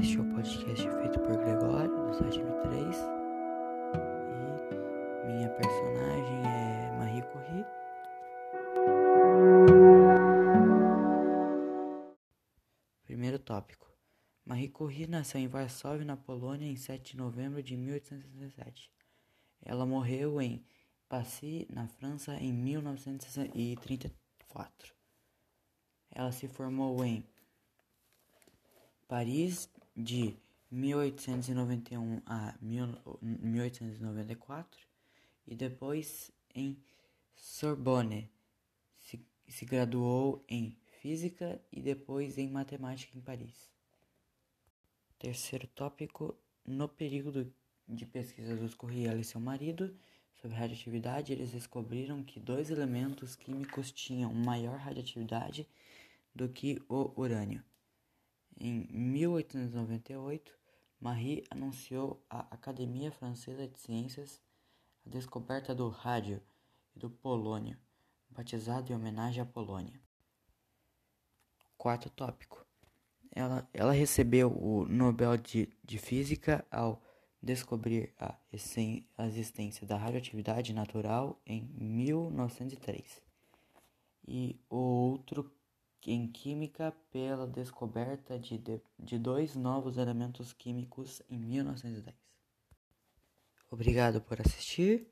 Este é o podcast feito por Gregório, do site M3. E minha personagem é Marie Curie. Primeiro tópico. Marie Curie nasceu em Varsóvia, na Polônia, em 7 de novembro de 1867. Ela morreu em Passy, na França, em 1934. Ela se formou em Paris de 1891 a 1894 e depois em Sorbonne. Se, se graduou em Física e depois em Matemática em Paris. Terceiro tópico: no período de pesquisa dos Corriel e seu marido sobre radioatividade, eles descobriram que dois elementos químicos tinham maior radioatividade do que o urânio. Em 1898, Marie anunciou à Academia Francesa de Ciências a descoberta do rádio e do polônio, batizado em homenagem à Polônia. Quarto tópico. Ela, ela recebeu o Nobel de, de Física ao descobrir a, a existência da radioatividade natural em 1903. E o outro em química pela descoberta de, de, de dois novos elementos químicos em 1910. Obrigado por assistir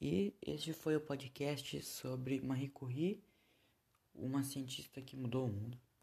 e este foi o podcast sobre Marie Curie, uma cientista que mudou o mundo.